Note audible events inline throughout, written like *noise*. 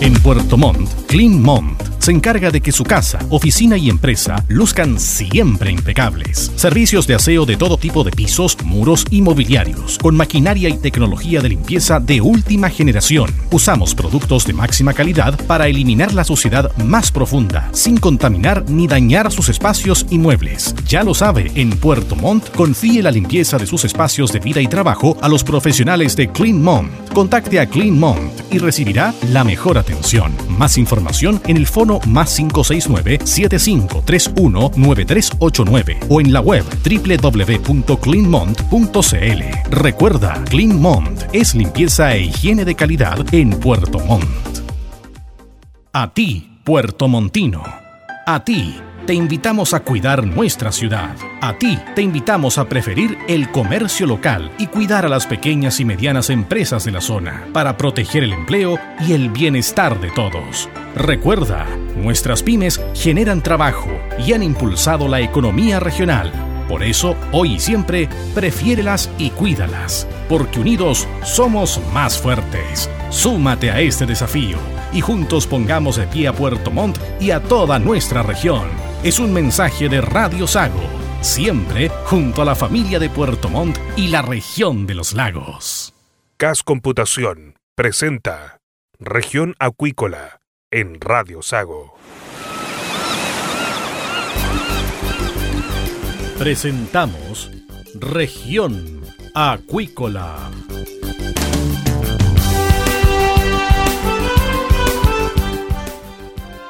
En Puerto Montt, Clean Montt se encarga de que su casa, oficina y empresa luzcan siempre impecables. Servicios de aseo de todo tipo de pisos, muros y mobiliarios, con maquinaria y tecnología de limpieza de última generación. Usamos productos de máxima calidad para eliminar la suciedad más profunda, sin contaminar ni dañar sus espacios y muebles. Ya lo sabe, en Puerto Montt confíe la limpieza de sus espacios de vida y trabajo a los profesionales de Clean Montt. Contacte a Clean Montt y recibirá la mejor atención. Más información en el fono más 569-7531-9389 o en la web www.cleanmont.cl. Recuerda, Clean Mont es limpieza e higiene de calidad en Puerto Montt. A ti, Puerto Montino. A ti te invitamos a cuidar nuestra ciudad. A ti te invitamos a preferir el comercio local y cuidar a las pequeñas y medianas empresas de la zona para proteger el empleo y el bienestar de todos. Recuerda, nuestras pymes generan trabajo y han impulsado la economía regional. Por eso, hoy y siempre, prefiérelas y cuídalas, porque unidos somos más fuertes. Súmate a este desafío y juntos pongamos de pie a Puerto Montt y a toda nuestra región es un mensaje de Radio Sago, siempre junto a la familia de Puerto Montt y la región de los lagos. CAS Computación presenta Región Acuícola en Radio Sago. Presentamos Región Acuícola.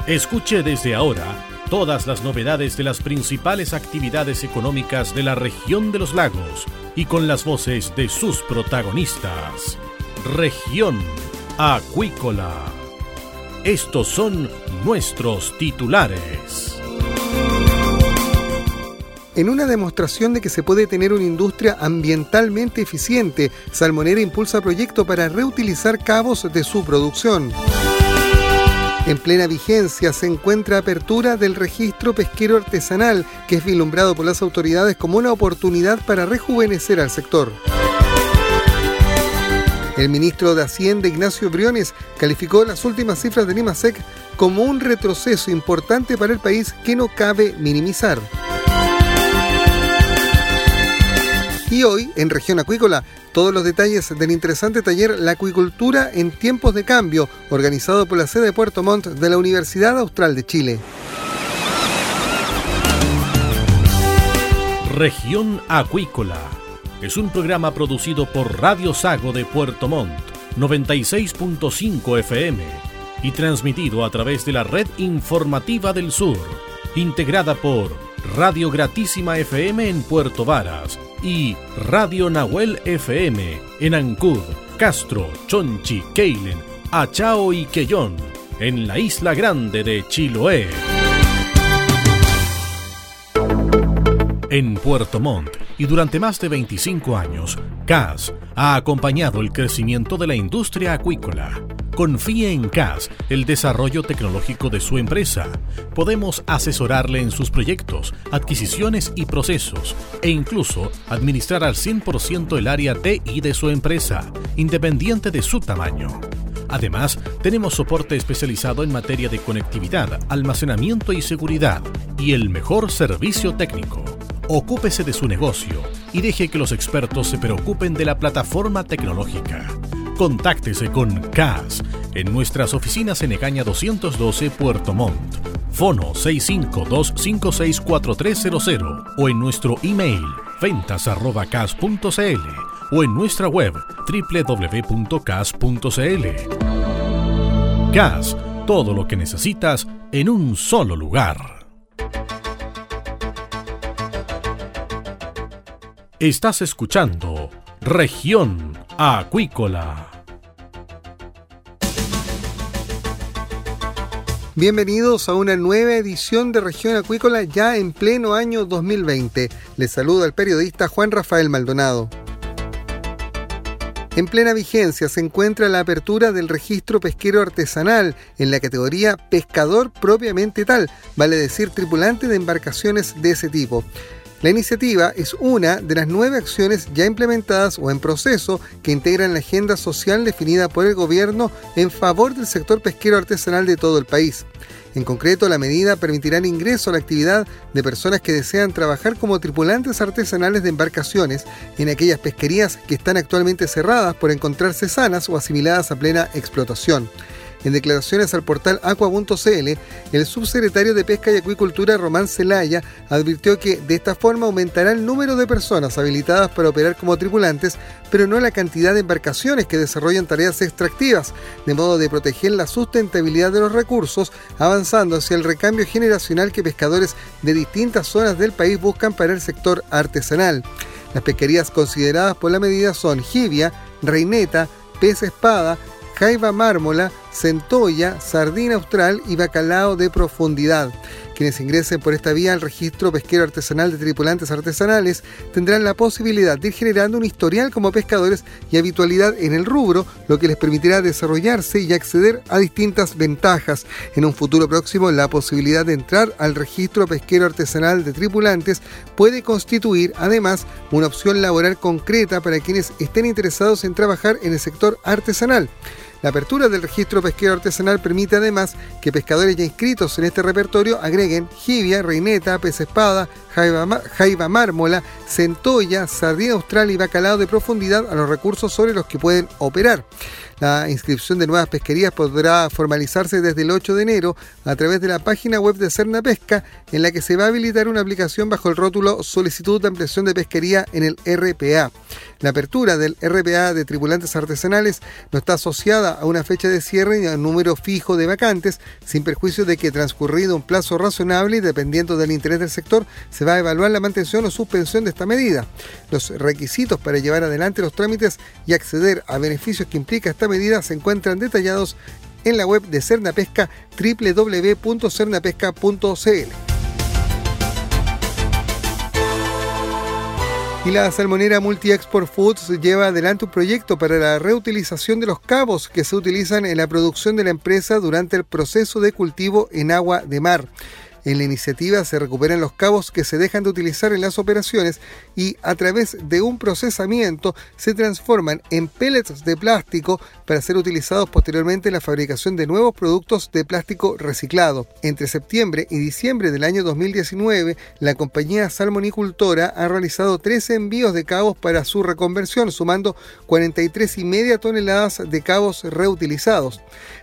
Escuche desde ahora todas las novedades de las principales actividades económicas de la región de los lagos y con las voces de sus protagonistas. Región Acuícola. Estos son nuestros titulares. En una demostración de que se puede tener una industria ambientalmente eficiente, Salmonera impulsa proyecto para reutilizar cabos de su producción. En plena vigencia se encuentra apertura del registro pesquero artesanal, que es vislumbrado por las autoridades como una oportunidad para rejuvenecer al sector. El ministro de Hacienda, Ignacio Briones, calificó las últimas cifras de Limasec como un retroceso importante para el país que no cabe minimizar. Y hoy, en Región Acuícola, todos los detalles del interesante taller La Acuicultura en tiempos de cambio, organizado por la sede de Puerto Montt de la Universidad Austral de Chile. Región Acuícola es un programa producido por Radio Sago de Puerto Montt, 96.5 FM, y transmitido a través de la red informativa del sur, integrada por Radio Gratísima FM en Puerto Varas, y Radio Nahuel FM en Ancud, Castro, Chonchi, Keilen, Achao y Quellón, en la isla grande de Chiloé. En Puerto Montt y durante más de 25 años, CAS ha acompañado el crecimiento de la industria acuícola Confíe en CAS, el desarrollo tecnológico de su empresa. Podemos asesorarle en sus proyectos, adquisiciones y procesos e incluso administrar al 100% el área TI de su empresa, independiente de su tamaño. Además, tenemos soporte especializado en materia de conectividad, almacenamiento y seguridad y el mejor servicio técnico. Ocúpese de su negocio y deje que los expertos se preocupen de la plataforma tecnológica. Contáctese con CAS en nuestras oficinas en Egaña 212 Puerto Montt. Fono 652564300 o en nuestro email ventas.cas.cl o en nuestra web www.cas.cl. CAS, todo lo que necesitas en un solo lugar. Estás escuchando Región Acuícola. Bienvenidos a una nueva edición de Región Acuícola ya en pleno año 2020. Les saluda el periodista Juan Rafael Maldonado. En plena vigencia se encuentra la apertura del registro pesquero artesanal en la categoría pescador propiamente tal, vale decir tripulante de embarcaciones de ese tipo. La iniciativa es una de las nueve acciones ya implementadas o en proceso que integran la agenda social definida por el gobierno en favor del sector pesquero artesanal de todo el país. En concreto, la medida permitirá el ingreso a la actividad de personas que desean trabajar como tripulantes artesanales de embarcaciones en aquellas pesquerías que están actualmente cerradas por encontrarse sanas o asimiladas a plena explotación. En declaraciones al portal aqua.cl, el subsecretario de Pesca y Acuicultura Román Celaya advirtió que de esta forma aumentará el número de personas habilitadas para operar como tripulantes, pero no la cantidad de embarcaciones que desarrollan tareas extractivas, de modo de proteger la sustentabilidad de los recursos, avanzando hacia el recambio generacional que pescadores de distintas zonas del país buscan para el sector artesanal. Las pesquerías consideradas por la medida son jibia, reineta, pez espada, jaiba mármola, centolla, sardina austral y bacalao de profundidad. Quienes ingresen por esta vía al registro pesquero artesanal de tripulantes artesanales tendrán la posibilidad de ir generando un historial como pescadores y habitualidad en el rubro, lo que les permitirá desarrollarse y acceder a distintas ventajas. En un futuro próximo, la posibilidad de entrar al registro pesquero artesanal de tripulantes puede constituir además una opción laboral concreta para quienes estén interesados en trabajar en el sector artesanal. La apertura del registro pesquero artesanal permite además que pescadores ya inscritos en este repertorio agreguen jibia, reineta, pez espada, jaiba, mármola, centolla, sardina austral y bacalao de profundidad a los recursos sobre los que pueden operar. La inscripción de nuevas pesquerías podrá formalizarse desde el 8 de enero a través de la página web de Cerna Pesca, en la que se va a habilitar una aplicación bajo el rótulo Solicitud de ampliación de pesquería en el RPA. La apertura del RPA de tripulantes artesanales no está asociada a una fecha de cierre ni a un número fijo de vacantes, sin perjuicio de que transcurrido un plazo razonable y dependiendo del interés del sector, se va a evaluar la mantención o suspensión de esta medida. Los requisitos para llevar adelante los trámites y acceder a beneficios que implica esta medida se encuentran detallados en la web de Cernapesca www.cernapesca.cl. Y la salmonera Multi Export Foods lleva adelante un proyecto para la reutilización de los cabos que se utilizan en la producción de la empresa durante el proceso de cultivo en agua de mar. En la iniciativa se recuperan los cabos que se dejan de utilizar en las operaciones y a través de un procesamiento se transforman en pellets de plástico para ser utilizados posteriormente en la fabricación de nuevos productos de plástico reciclado. Entre septiembre y diciembre del año 2019, la compañía salmonicultora ha realizado 13 envíos de cabos para su reconversión, sumando 43,5 toneladas de cabos reutilizados.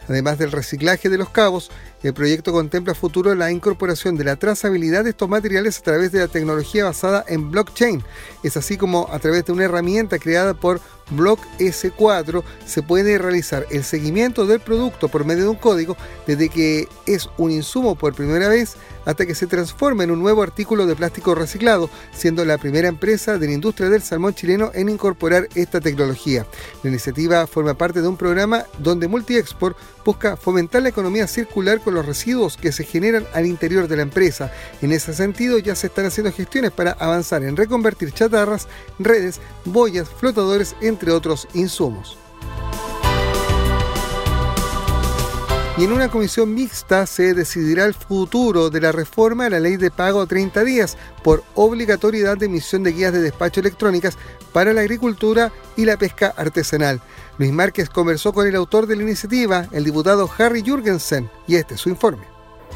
Además del reciclaje de los cabos, el proyecto contempla a futuro la incorporación de la trazabilidad de estos materiales a través de la tecnología basada en blockchain. Es así como a través de una herramienta creada por Block S4 se puede realizar el seguimiento del producto por medio de un código desde que es un insumo por primera vez hasta que se transforma en un nuevo artículo de plástico reciclado, siendo la primera empresa de la industria del salmón chileno en incorporar esta tecnología. La iniciativa forma parte de un programa donde Multiexport busca fomentar la economía circular con los residuos que se generan al interior de la empresa. En ese sentido ya se están haciendo gestiones para avanzar en reconvertir chatarras, redes, boyas, flotadores, entre otros insumos. Y en una comisión mixta se decidirá el futuro de la reforma a la ley de pago a 30 días por obligatoriedad de emisión de guías de despacho electrónicas para la agricultura y la pesca artesanal. Luis Márquez conversó con el autor de la iniciativa, el diputado Harry Jürgensen, y este es su informe.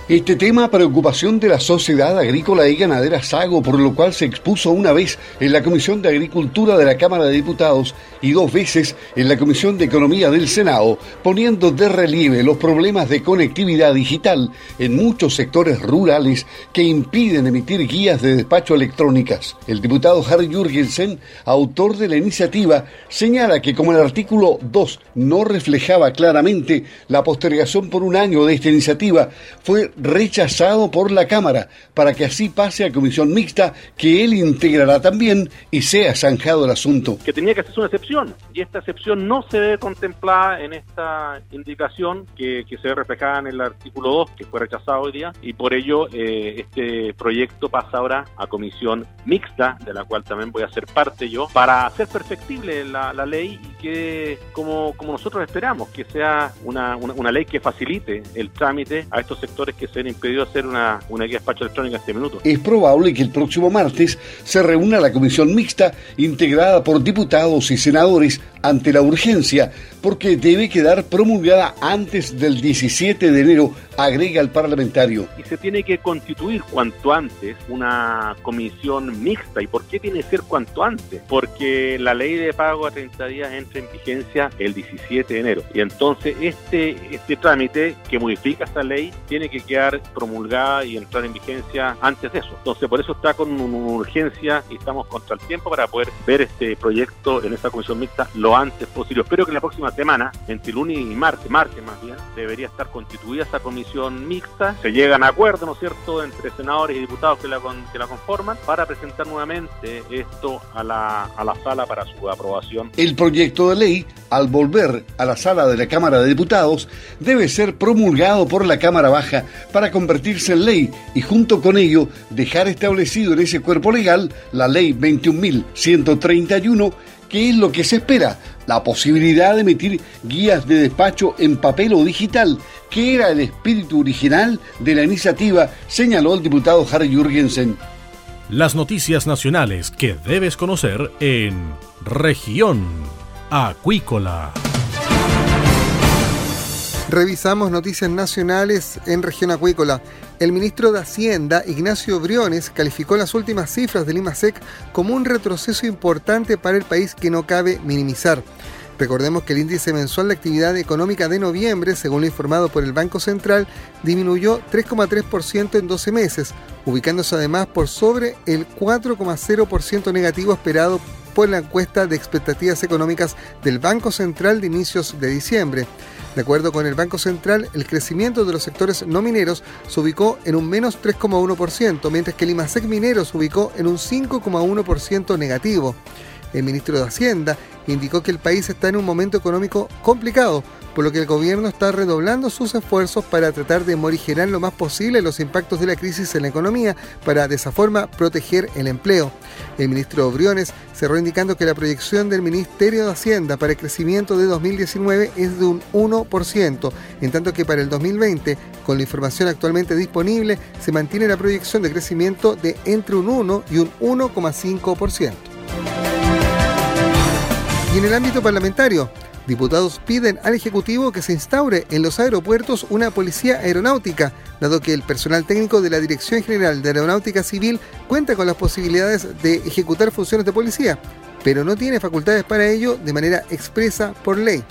Este tema preocupación de la sociedad agrícola y ganadera Sago, por lo cual se expuso una vez en la Comisión de Agricultura de la Cámara de Diputados y dos veces en la Comisión de Economía del Senado, poniendo de relieve los problemas de conectividad digital en muchos sectores rurales que impiden emitir guías de despacho electrónicas. El diputado Harry Jürgensen, autor de la iniciativa, señala que como el artículo 2 no reflejaba claramente la postergación por un año de esta iniciativa, fue fue rechazado por la Cámara para que así pase a comisión mixta que él integrará también y sea zanjado el asunto. Que tenía que hacerse una excepción y esta excepción no se ve contemplada en esta indicación que, se ve reflejada en el artículo 2 que fue rechazado hoy día y por ello eh, este proyecto pasa ahora a comisión mixta de la cual también voy a ser parte yo para hacer perfectible la, ley y que como, como nosotros esperamos que sea una, una, ley que facilite el trámite a estos sectores que se han impedido hacer una, una guía de despacho electrónica en este minuto. Es probable que el próximo martes se reúna la comisión mixta integrada por diputados y senadores ante la urgencia porque debe quedar promulgada antes del 17 de enero, agrega el parlamentario. Y se tiene que constituir cuanto antes una comisión mixta. ¿Y por qué tiene que ser cuanto antes? Porque la ley de pago a 30 días entra en vigencia el 17 de enero. Y entonces este, este trámite que modifica esta ley tiene que quedar promulgada y entrar en vigencia antes de eso. Entonces por eso está con una urgencia y estamos contra el tiempo para poder ver este proyecto en esta comisión mixta lo antes posible. Espero que la próxima semana, entre lunes y martes, martes más bien, debería estar constituida esta comisión mixta. Se llegan a acuerdo, ¿no es cierto?, entre senadores y diputados que la, que la conforman para presentar nuevamente esto a la, a la sala para su aprobación. El proyecto de ley, al volver a la sala de la Cámara de Diputados, debe ser promulgado por la Cámara Baja para convertirse en ley y junto con ello dejar establecido en ese cuerpo legal la ley 21.131 ¿Qué es lo que se espera? La posibilidad de emitir guías de despacho en papel o digital, que era el espíritu original de la iniciativa, señaló el diputado Harry Jürgensen. Las noticias nacionales que debes conocer en región acuícola. Revisamos noticias nacionales en región acuícola. El ministro de Hacienda, Ignacio Briones, calificó las últimas cifras del IMASEC como un retroceso importante para el país que no cabe minimizar. Recordemos que el índice mensual de actividad económica de noviembre, según lo informado por el Banco Central, disminuyó 3,3% en 12 meses, ubicándose además por sobre el 4,0% negativo esperado por la encuesta de expectativas económicas del Banco Central de inicios de diciembre. De acuerdo con el Banco Central, el crecimiento de los sectores no mineros se ubicó en un menos 3,1%, mientras que el IMASEC minero se ubicó en un 5,1% negativo. El ministro de Hacienda indicó que el país está en un momento económico complicado, por lo que el gobierno está redoblando sus esfuerzos para tratar de morigerar lo más posible los impactos de la crisis en la economía, para de esa forma proteger el empleo. El ministro Briones cerró indicando que la proyección del Ministerio de Hacienda para el crecimiento de 2019 es de un 1%, en tanto que para el 2020, con la información actualmente disponible, se mantiene la proyección de crecimiento de entre un 1 y un 1,5%. Y en el ámbito parlamentario, diputados piden al Ejecutivo que se instaure en los aeropuertos una policía aeronáutica, dado que el personal técnico de la Dirección General de Aeronáutica Civil cuenta con las posibilidades de ejecutar funciones de policía, pero no tiene facultades para ello de manera expresa por ley.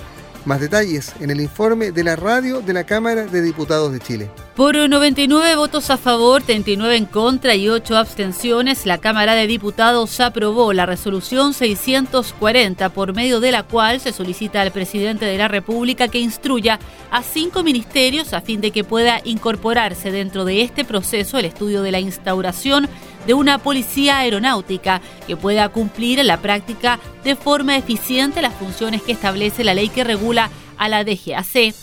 Más detalles en el informe de la radio de la Cámara de Diputados de Chile. Por 99 votos a favor, 39 en contra y 8 abstenciones, la Cámara de Diputados aprobó la resolución 640, por medio de la cual se solicita al presidente de la República que instruya a cinco ministerios a fin de que pueda incorporarse dentro de este proceso el estudio de la instauración de una policía aeronáutica que pueda cumplir en la práctica de forma eficiente las funciones que establece la ley que regula a la DGAC.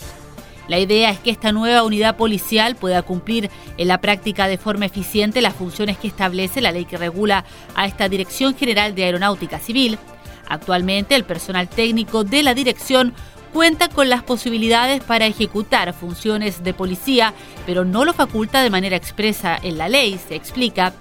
La idea es que esta nueva unidad policial pueda cumplir en la práctica de forma eficiente las funciones que establece la ley que regula a esta Dirección General de Aeronáutica Civil. Actualmente el personal técnico de la dirección cuenta con las posibilidades para ejecutar funciones de policía, pero no lo faculta de manera expresa en la ley, se explica.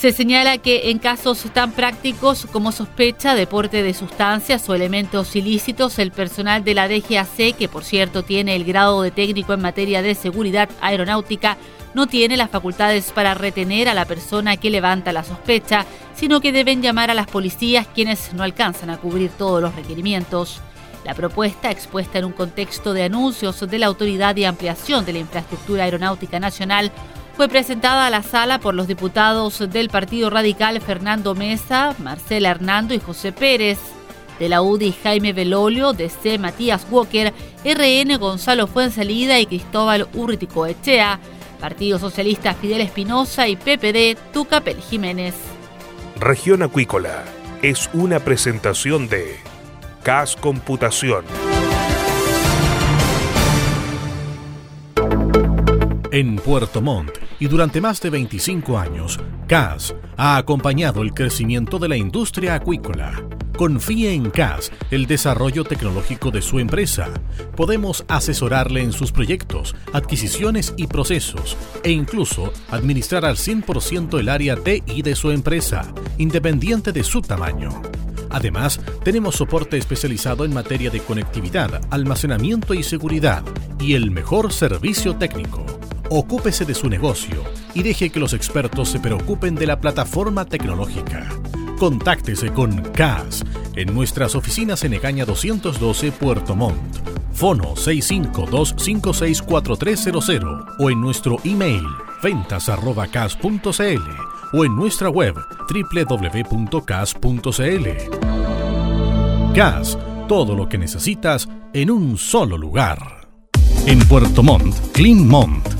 Se señala que en casos tan prácticos como sospecha, deporte de sustancias o elementos ilícitos, el personal de la DGAC, que por cierto tiene el grado de técnico en materia de seguridad aeronáutica, no tiene las facultades para retener a la persona que levanta la sospecha, sino que deben llamar a las policías quienes no alcanzan a cubrir todos los requerimientos. La propuesta, expuesta en un contexto de anuncios de la Autoridad de Ampliación de la Infraestructura Aeronáutica Nacional, fue presentada a la sala por los diputados del Partido Radical Fernando Mesa, Marcela Hernando y José Pérez. de la UDI Jaime Belolio, DC Matías Walker, RN Gonzalo Fuensalida y Cristóbal Urritico Echea, Partido Socialista Fidel Espinosa y PPD Tucapel Jiménez. Región Acuícola es una presentación de CAS Computación. En Puerto Montt y durante más de 25 años, CAS ha acompañado el crecimiento de la industria acuícola. Confíe en CAS el desarrollo tecnológico de su empresa. Podemos asesorarle en sus proyectos, adquisiciones y procesos e incluso administrar al 100% el área TI de su empresa, independiente de su tamaño. Además, tenemos soporte especializado en materia de conectividad, almacenamiento y seguridad y el mejor servicio técnico. Ocúpese de su negocio y deje que los expertos se preocupen de la plataforma tecnológica. Contáctese con CAS en nuestras oficinas en Egaña 212 Puerto Montt. Fono 652564300 o en nuestro email ventas.cas.cl o en nuestra web www.cas.cl. CAS, todo lo que necesitas en un solo lugar. En Puerto Montt, Clean Montt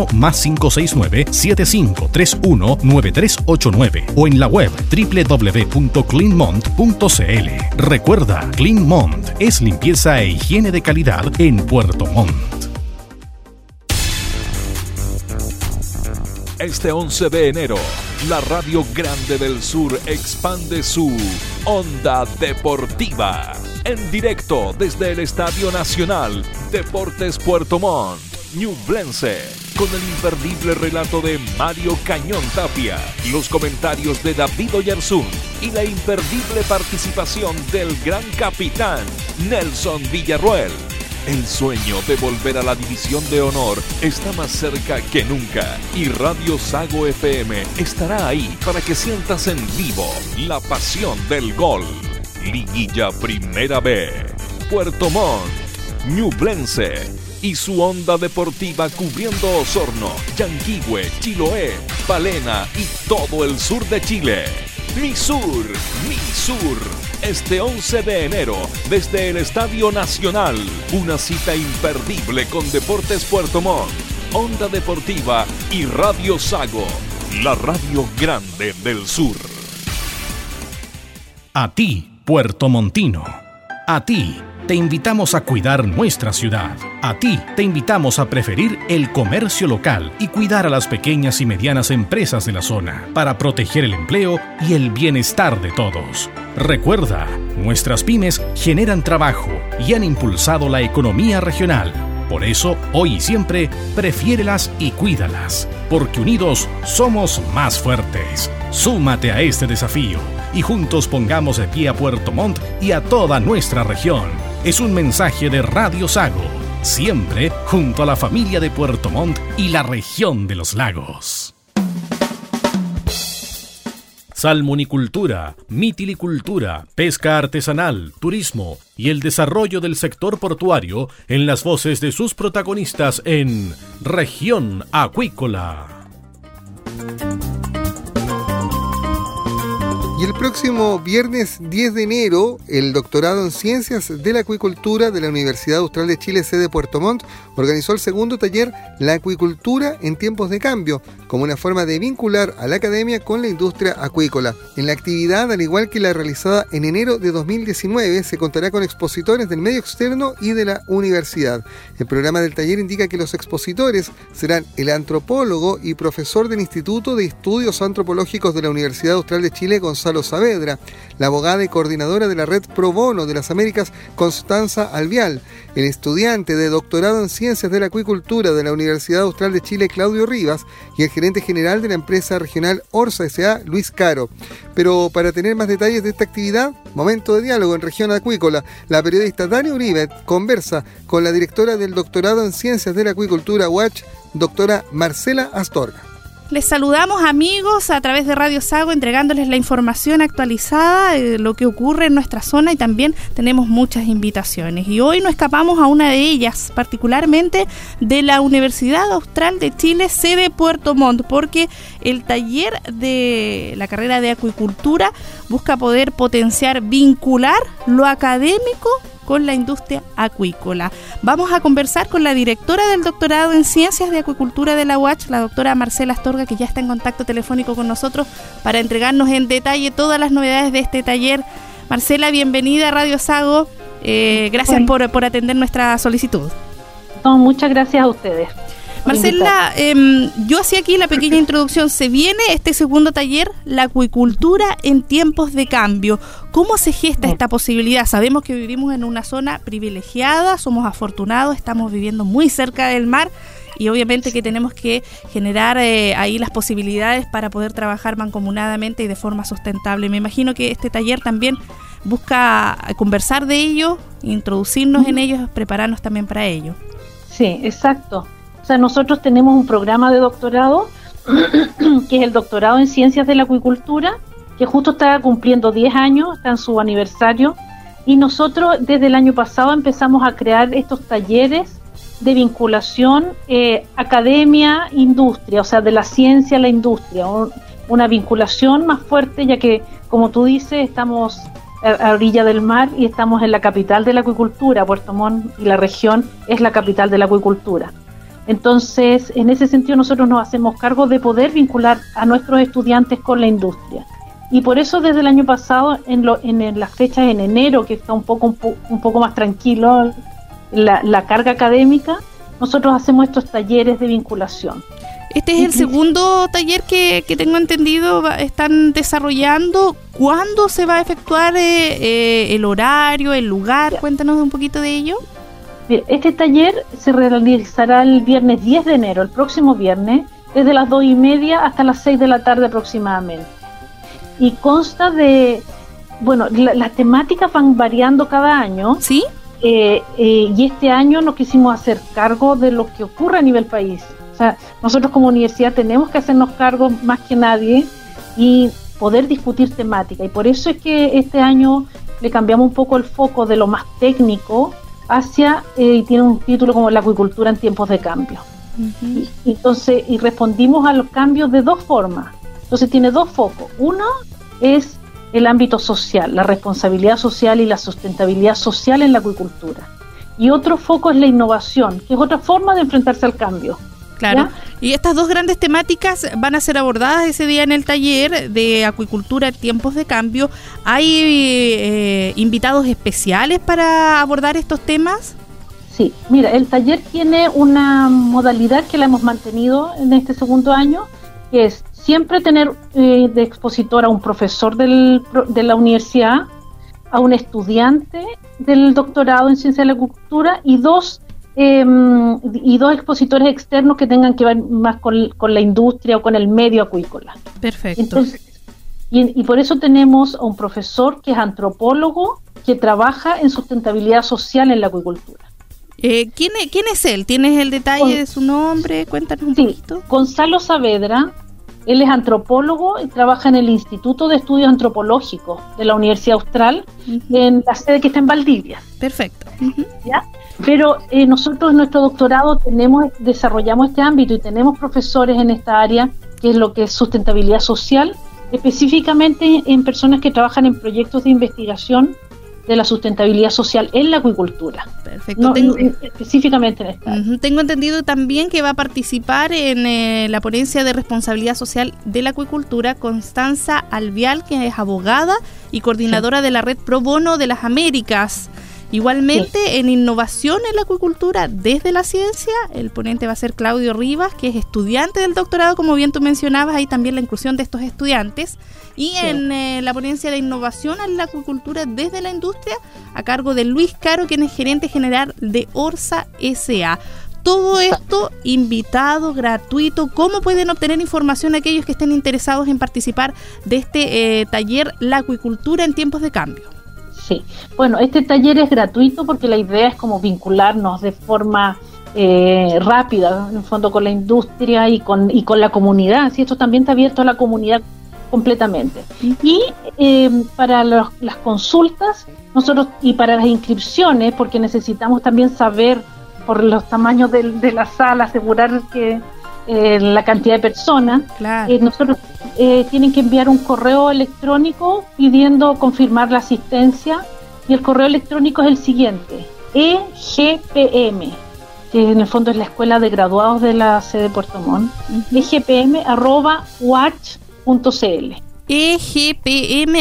más 569-7531-9389 o en la web www.cleanmont.cl. Recuerda, Clean Mont es limpieza e higiene de calidad en Puerto Montt. Este 11 de enero, la Radio Grande del Sur expande su Onda Deportiva. En directo desde el Estadio Nacional Deportes Puerto Montt, Ñublense, con el imperdible relato de Mario Cañón Tapia, los comentarios de David Oyarzún y la imperdible participación del gran capitán Nelson Villarruel. El sueño de volver a la división de honor está más cerca que nunca y Radio Sago FM estará ahí para que sientas en vivo la pasión del gol. Liguilla Primera B, Puerto Montt, Ñublense y su onda deportiva cubriendo Osorno, Yanquihue, Chiloé, Palena y todo el sur de Chile. Mi Sur, Mi Sur. Este 11 de enero, desde el Estadio Nacional, una cita imperdible con Deportes Puerto Montt, Onda Deportiva y Radio Sago, la radio grande del sur. A ti, Puerto Montino. A ti te invitamos a cuidar nuestra ciudad. A ti te invitamos a preferir el comercio local y cuidar a las pequeñas y medianas empresas de la zona para proteger el empleo y el bienestar de todos. Recuerda, nuestras pymes generan trabajo y han impulsado la economía regional. Por eso, hoy y siempre, prefiérelas y cuídalas, porque unidos somos más fuertes. Súmate a este desafío y juntos pongamos de pie a Puerto Montt y a toda nuestra región es un mensaje de Radio Sago, siempre junto a la familia de Puerto Montt y la región de los lagos. Salmonicultura, mitilicultura, pesca artesanal, turismo y el desarrollo del sector portuario en las voces de sus protagonistas en Región Acuícola. Y el próximo viernes 10 de enero, el doctorado en Ciencias de la Acuicultura de la Universidad Austral de Chile, sede Puerto Montt, organizó el segundo taller La Acuicultura en tiempos de cambio, como una forma de vincular a la academia con la industria acuícola. En la actividad, al igual que la realizada en enero de 2019, se contará con expositores del medio externo y de la universidad. El programa del taller indica que los expositores serán el antropólogo y profesor del Instituto de Estudios Antropológicos de la Universidad Austral de Chile, Gonzalo Gonzalo Saavedra, la abogada y coordinadora de la red Pro Bono de las Américas, Constanza Alvial, el estudiante de doctorado en Ciencias de la Acuicultura de la Universidad Austral de Chile, Claudio Rivas, y el gerente general de la empresa regional Orsa S.A., Luis Caro. Pero para tener más detalles de esta actividad, momento de diálogo en región acuícola, la periodista Dani Uribe conversa con la directora del doctorado en Ciencias de la Acuicultura, Watch, doctora Marcela Astorga. Les saludamos amigos a través de Radio Sago entregándoles la información actualizada de lo que ocurre en nuestra zona y también tenemos muchas invitaciones. Y hoy nos escapamos a una de ellas, particularmente de la Universidad Austral de Chile, sede Puerto Montt, porque el taller de la carrera de acuicultura busca poder potenciar, vincular lo académico con la industria acuícola. Vamos a conversar con la directora del doctorado en Ciencias de Acuicultura de la UACH, la doctora Marcela Astorga, que ya está en contacto telefónico con nosotros para entregarnos en detalle todas las novedades de este taller. Marcela, bienvenida a Radio Sago. Eh, gracias por, por atender nuestra solicitud. muchas gracias a ustedes. Marcela, em, yo hacía aquí la pequeña introducción. Se viene este segundo taller, la acuicultura en tiempos de cambio. ¿Cómo se gesta esta posibilidad? Sabemos que vivimos en una zona privilegiada, somos afortunados, estamos viviendo muy cerca del mar y obviamente que tenemos que generar eh, ahí las posibilidades para poder trabajar mancomunadamente y de forma sustentable. Me imagino que este taller también busca conversar de ello, introducirnos en ellos, prepararnos también para ello. Sí, exacto. Sea, nosotros tenemos un programa de doctorado, *clears throat* que es el doctorado en ciencias de la acuicultura, que justo está cumpliendo 10 años, está en su aniversario, y nosotros desde el año pasado empezamos a crear estos talleres de vinculación eh, academia-industria, o sea, de la ciencia a la industria, una vinculación más fuerte, ya que, como tú dices, estamos a, orilla del mar y estamos en la capital de la acuicultura, Puerto Montt y la región es la capital de la acuicultura. Entonces, en ese sentido nosotros nos hacemos cargo de poder vincular a nuestros estudiantes con la industria. Y por eso desde el año pasado, en, en, las fechas en enero, que está un poco, un, poco más tranquilo la, carga académica, nosotros hacemos estos talleres de vinculación. Este es el segundo taller que, tengo entendido están desarrollando. ¿Cuándo se va a efectuar eh, eh, el horario, el lugar? Cuéntanos un poquito de ello este taller se realizará el viernes 10 de enero, el próximo viernes, desde las 2 y media hasta las 6 de la tarde aproximadamente. Y consta de, bueno, las temáticas van variando cada año. Sí. Eh, eh, y este año nos quisimos hacer cargo de lo que ocurre a nivel país. O sea, nosotros como universidad tenemos que hacernos cargo más que nadie y poder discutir temática. Y por eso es que este año le cambiamos un poco el foco de lo más técnico hacia, eh, y tiene un título como La acuicultura en tiempos de cambio. y, entonces, y respondimos a los cambios de dos formas. Entonces tiene dos focos. Uno es el ámbito social, la responsabilidad social y la sustentabilidad social en la acuicultura. Y otro foco es la innovación, que es otra forma de enfrentarse al cambio. Claro. Y estas dos grandes temáticas van a ser abordadas ese día en el taller de acuicultura en tiempos de cambio. ¿Hay eh, invitados especiales para abordar estos temas? Sí, mira, el taller tiene una modalidad que la hemos mantenido en este segundo año, que es siempre tener eh, de expositor a un profesor del, de la universidad, a un estudiante del doctorado en ciencia de la acuicultura y dos Em, y dos expositores externos que tengan que ver más con, la industria o con el medio acuícola. Perfecto. y, por eso tenemos a un profesor que es antropólogo que trabaja en sustentabilidad social en la acuicultura. Eh, ¿quién, es, ¿Quién es él? ¿Tienes el detalle de su nombre? Cuéntanos un poquito. Gonzalo Saavedra, él es antropólogo y trabaja en el Instituto de Estudios Antropológicos de la Universidad Austral, en la sede que está en Valdivia. Perfecto. ¿Ya? Pero eh, nosotros en nuestro doctorado tenemos, desarrollamos este ámbito y tenemos profesores en esta área, que es lo que es sustentabilidad social, específicamente en personas que trabajan en proyectos de investigación de la sustentabilidad social en la acuicultura. Perfecto. tengo, específicamente en esta. Tengo entendido también que va a participar en eh, la ponencia de responsabilidad social de la acuicultura Constanza Alvial, que es abogada y coordinadora de la red Pro Bono de las Américas. Igualmente, en innovación en la acuicultura desde la ciencia, el ponente va a ser Claudio Rivas, que es estudiante del doctorado, como bien tú mencionabas, ahí también la inclusión de estos estudiantes. Y en eh, la ponencia de innovación en la acuicultura desde la industria, a cargo de Luis Caro, quien es gerente general de Orsa SA. Todo esto invitado, gratuito. ¿Cómo pueden obtener información aquellos que estén interesados en participar de este eh, taller La acuicultura en tiempos de cambio? Sí, bueno, este taller es gratuito porque la idea es como vincularnos de forma eh, rápida, en el fondo, con la industria y con, y con la comunidad. Si esto también está abierto a la comunidad completamente. Y eh, para las consultas, nosotros y para las inscripciones, porque necesitamos también saber por los tamaños de, la sala, asegurar que eh, la cantidad de personas, eh, nosotros eh, tienen que enviar un correo electrónico pidiendo confirmar la asistencia y el correo electrónico es el siguiente, EGPM, que en el fondo es la escuela de graduados de la sede de Puerto Montt, egpm arroba watch.cl egpm.watch.cl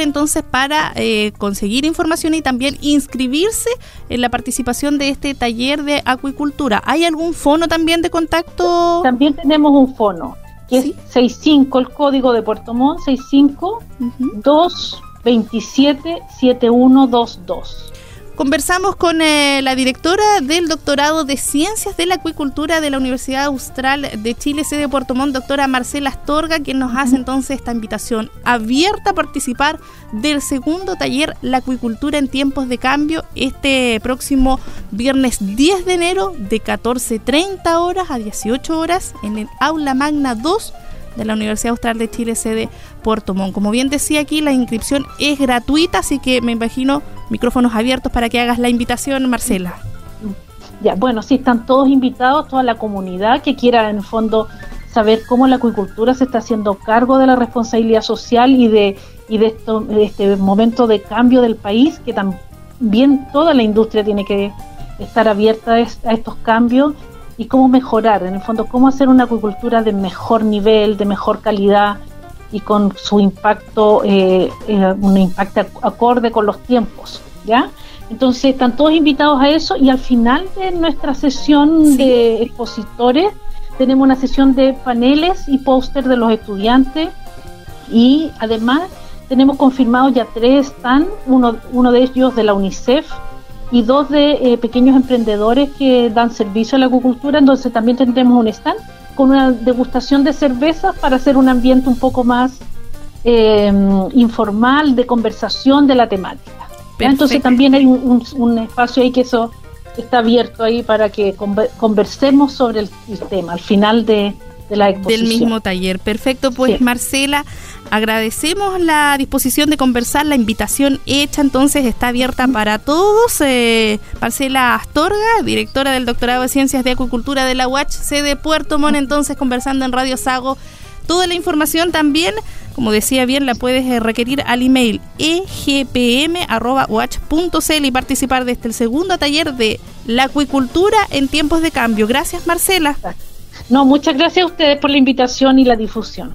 entonces para eh, conseguir información y también inscribirse en la participación de este taller de acuicultura. ¿Hay algún fono también de contacto? También tenemos un fono, que es 65, el código de Puerto Montt, 65 227 7122. Conversamos con eh, la directora del doctorado de Ciencias de la Acuicultura de la Universidad Austral de Chile, sede de Puerto Montt, doctora Marcela Astorga, quien nos hace entonces esta invitación abierta a participar del segundo taller La Acuicultura en tiempos de cambio este próximo viernes 10 de enero de 14.30 horas a 18 horas en el Aula Magna 2 de la Universidad Austral de Chile, sede Puerto Montt. Como bien decía aquí, la inscripción es gratuita, así que me imagino micrófonos abiertos para que hagas la invitación, Marcela. Ya, bueno, sí, están todos invitados, toda la comunidad que quiera en el fondo saber cómo la acuicultura se está haciendo cargo de la responsabilidad social y de, y de, este momento de cambio del país, que también toda la industria tiene que estar abierta a estos cambios y cómo mejorar, en el fondo, cómo hacer una acuicultura de mejor nivel, de mejor calidad y con su impacto, eh, eh, un impacto acorde con los tiempos, ¿ya? Entonces están todos invitados a eso y al final de nuestra sesión de expositores tenemos una sesión de paneles y póster de los estudiantes y además tenemos confirmados ya tres están, uno, uno de ellos de la UNICEF, y dos de eh, pequeños emprendedores que dan servicio a la acuicultura, entonces también tendremos un stand con una degustación de cervezas para hacer un ambiente un poco más eh, informal de conversación de la temática. Entonces también hay un, espacio ahí que eso está abierto ahí para que conversemos sobre el, tema. Al final de, la. Del mismo taller. Perfecto, pues Marcela. Agradecemos la disposición de conversar, la invitación hecha entonces está abierta para todos. Eh, Marcela Astorga, directora del Doctorado de Ciencias de Acuicultura de la UACH, sede Puerto Montt, entonces conversando en Radio Sago. Toda la información también, como decía bien, la puedes eh, requerir al email egpm.watch.cl y participar de este segundo taller de la acuicultura en tiempos de cambio. Gracias, Marcela. No, muchas gracias a ustedes por la invitación y la difusión.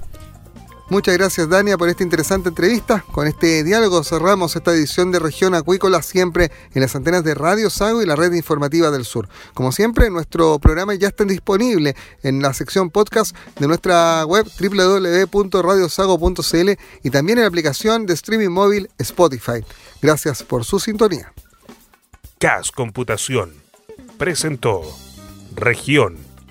Muchas gracias Dania por esta interesante entrevista. Con este diálogo cerramos esta edición de Región Acuícola siempre en las antenas de Radio Sago y la red informativa del sur. Como siempre, nuestro programa ya está disponible en la sección podcast de nuestra web www.radiosago.cl y también en la aplicación de streaming móvil Spotify. Gracias por su sintonía. CAS Computación presentó Región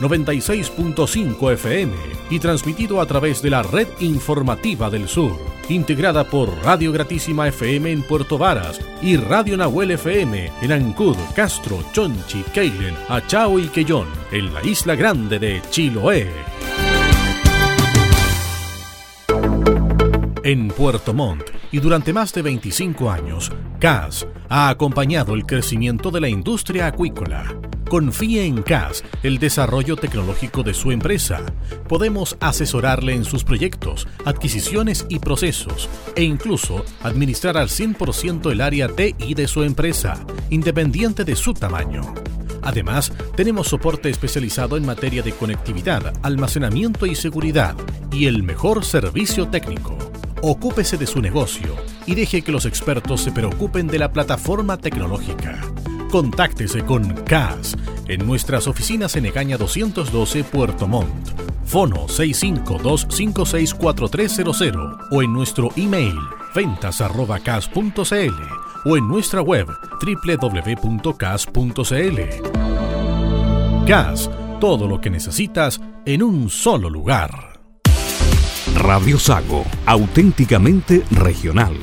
96.5 FM y transmitido a través de la red informativa del sur, integrada por Radio Gratísima FM en Puerto Varas y Radio Nahuel FM en Ancud, Castro, Chonchi, Keilen, Achao y Quellón, en la isla grande de Chiloé. En Puerto Montt y durante más de 25 años, CAS ha acompañado el crecimiento de la industria acuícola. Confíe en CAS el desarrollo tecnológico de su empresa. Podemos asesorarle en sus proyectos, adquisiciones y procesos e incluso administrar al 100% el área TI de su empresa, independiente de su tamaño. Además, tenemos soporte especializado en materia de conectividad, almacenamiento y seguridad y el mejor servicio técnico. Ocúpese de su negocio y deje que los expertos se preocupen de la plataforma tecnológica. Contáctese con CAS en nuestras oficinas en Egaña 212 Puerto Montt. Fono 652564300 o en nuestro email ventas.cas.cl o en nuestra web www.cas.cl. CAS, todo lo que necesitas en un solo lugar. Radio Sago, auténticamente regional.